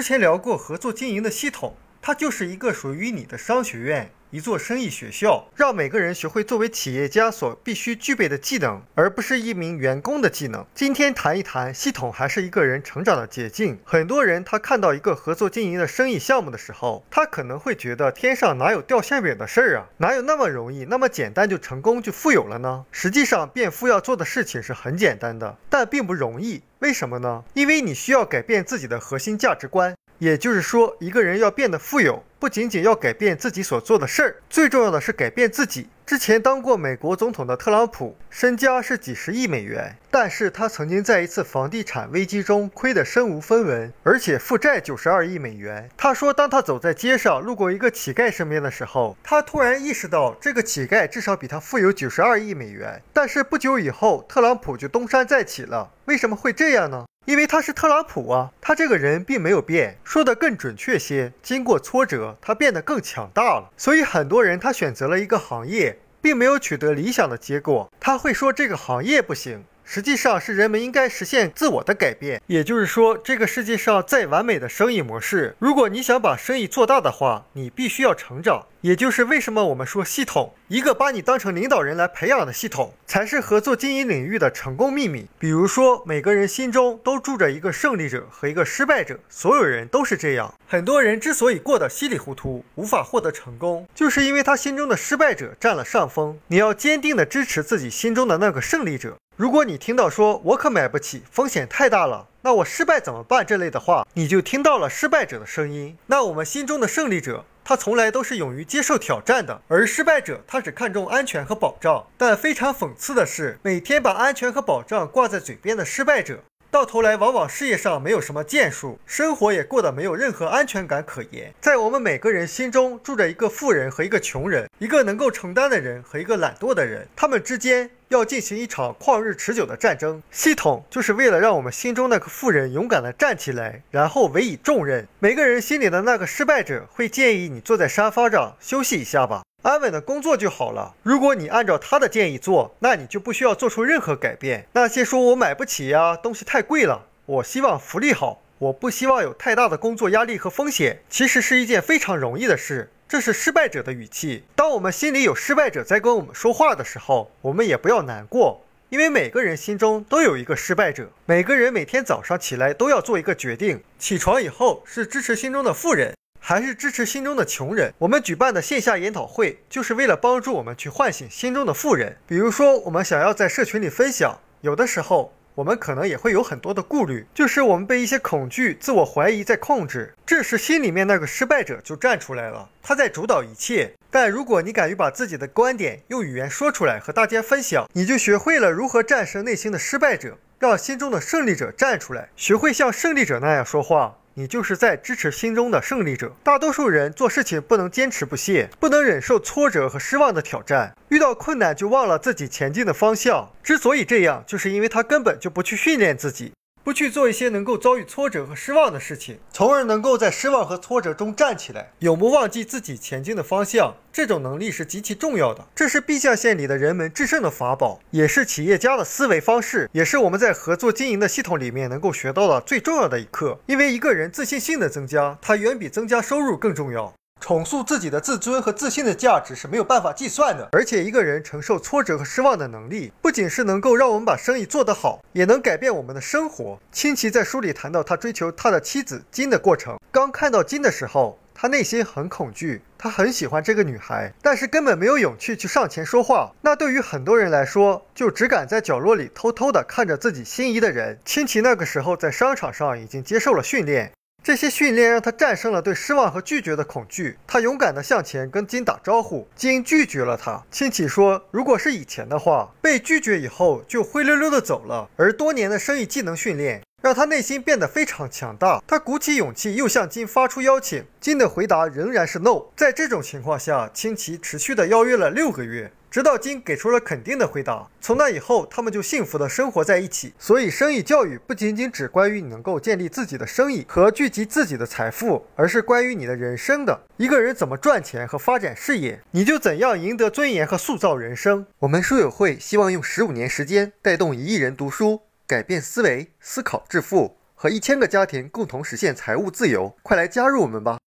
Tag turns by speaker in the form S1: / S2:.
S1: 之前聊过合作经营的系统，它就是一个属于你的商学院。一座生意学校，让每个人学会作为企业家所必须具备的技能，而不是一名员工的技能。今天谈一谈系统还是一个人成长的捷径。很多人他看到一个合作经营的生意项目的时候，他可能会觉得天上哪有掉馅饼的事儿啊？哪有那么容易、那么简单就成功就富有了呢？实际上，变富要做的事情是很简单的，但并不容易。为什么呢？因为你需要改变自己的核心价值观。也就是说，一个人要变得富有，不仅仅要改变自己所做的事儿，最重要的是改变自己。之前当过美国总统的特朗普，身家是几十亿美元，但是他曾经在一次房地产危机中亏得身无分文，而且负债九十二亿美元。他说，当他走在街上路过一个乞丐身边的时候，他突然意识到这个乞丐至少比他富有九十二亿美元。但是不久以后，特朗普就东山再起了。为什么会这样呢？因为他是特朗普啊，他这个人并没有变。说的更准确些，经过挫折，他变得更强大了。所以很多人他选择了一个行业，并没有取得理想的结果，他会说这个行业不行。实际上是人们应该实现自我的改变，也就是说，这个世界上再完美的生意模式，如果你想把生意做大的话，你必须要成长。也就是为什么我们说系统，一个把你当成领导人来培养的系统，才是合作经营领域的成功秘密。比如说，每个人心中都住着一个胜利者和一个失败者，所有人都是这样。很多人之所以过得稀里糊涂，无法获得成功，就是因为他心中的失败者占了上风。你要坚定地支持自己心中的那个胜利者。如果你听到说“我可买不起，风险太大了”，那我失败怎么办？这类的话，你就听到了失败者的声音。那我们心中的胜利者，他从来都是勇于接受挑战的，而失败者他只看重安全和保障。但非常讽刺的是，每天把安全和保障挂在嘴边的失败者。到头来，往往事业上没有什么建树，生活也过得没有任何安全感可言。在我们每个人心中住着一个富人和一个穷人，一个能够承担的人和一个懒惰的人，他们之间要进行一场旷日持久的战争。系统就是为了让我们心中那个富人勇敢地站起来，然后委以重任。每个人心里的那个失败者会建议你坐在沙发上休息一下吧。安稳的工作就好了。如果你按照他的建议做，那你就不需要做出任何改变。那些说我买不起呀，东西太贵了，我希望福利好，我不希望有太大的工作压力和风险，其实是一件非常容易的事。这是失败者的语气。当我们心里有失败者在跟我们说话的时候，我们也不要难过，因为每个人心中都有一个失败者。每个人每天早上起来都要做一个决定：起床以后是支持心中的富人。还是支持心中的穷人。我们举办的线下研讨会，就是为了帮助我们去唤醒心中的富人。比如说，我们想要在社群里分享，有的时候我们可能也会有很多的顾虑，就是我们被一些恐惧、自我怀疑在控制。这时，心里面那个失败者就站出来了，他在主导一切。但如果你敢于把自己的观点用语言说出来和大家分享，你就学会了如何战胜内心的失败者，让心中的胜利者站出来，学会像胜利者那样说话。你就是在支持心中的胜利者。大多数人做事情不能坚持不懈，不能忍受挫折和失望的挑战，遇到困难就忘了自己前进的方向。之所以这样，就是因为他根本就不去训练自己。不去做一些能够遭遇挫折和失望的事情，从而能够在失望和挫折中站起来，永不忘记自己前进的方向。这种能力是极其重要的，这是 B 象限里的人们制胜的法宝，也是企业家的思维方式，也是我们在合作经营的系统里面能够学到的最重要的一课。因为一个人自信心的增加，它远比增加收入更重要。重塑自己的自尊和自信的价值是没有办法计算的，而且一个人承受挫折和失望的能力，不仅是能够让我们把生意做得好，也能改变我们的生活。清奇在书里谈到他追求他的妻子金的过程，刚看到金的时候，他内心很恐惧，他很喜欢这个女孩，但是根本没有勇气去上前说话。那对于很多人来说，就只敢在角落里偷偷地看着自己心仪的人。清奇那个时候在商场上已经接受了训练。这些训练让他战胜了对失望和拒绝的恐惧。他勇敢地向前跟金打招呼，金拒绝了他。亲戚说，如果是以前的话，被拒绝以后就灰溜溜地走了。而多年的生意技能训练让他内心变得非常强大。他鼓起勇气又向金发出邀请，金的回答仍然是 no。在这种情况下，清奇持续地邀约了六个月。直到金给出了肯定的回答，从那以后，他们就幸福的生活在一起。所以，生意教育不仅仅只关于你能够建立自己的生意和聚集自己的财富，而是关于你的人生的。一个人怎么赚钱和发展事业，你就怎样赢得尊严和塑造人生。我们书友会希望用十五年时间带动一亿人读书，改变思维，思考致富。和一千个家庭共同实现财务自由。快来加入我们吧！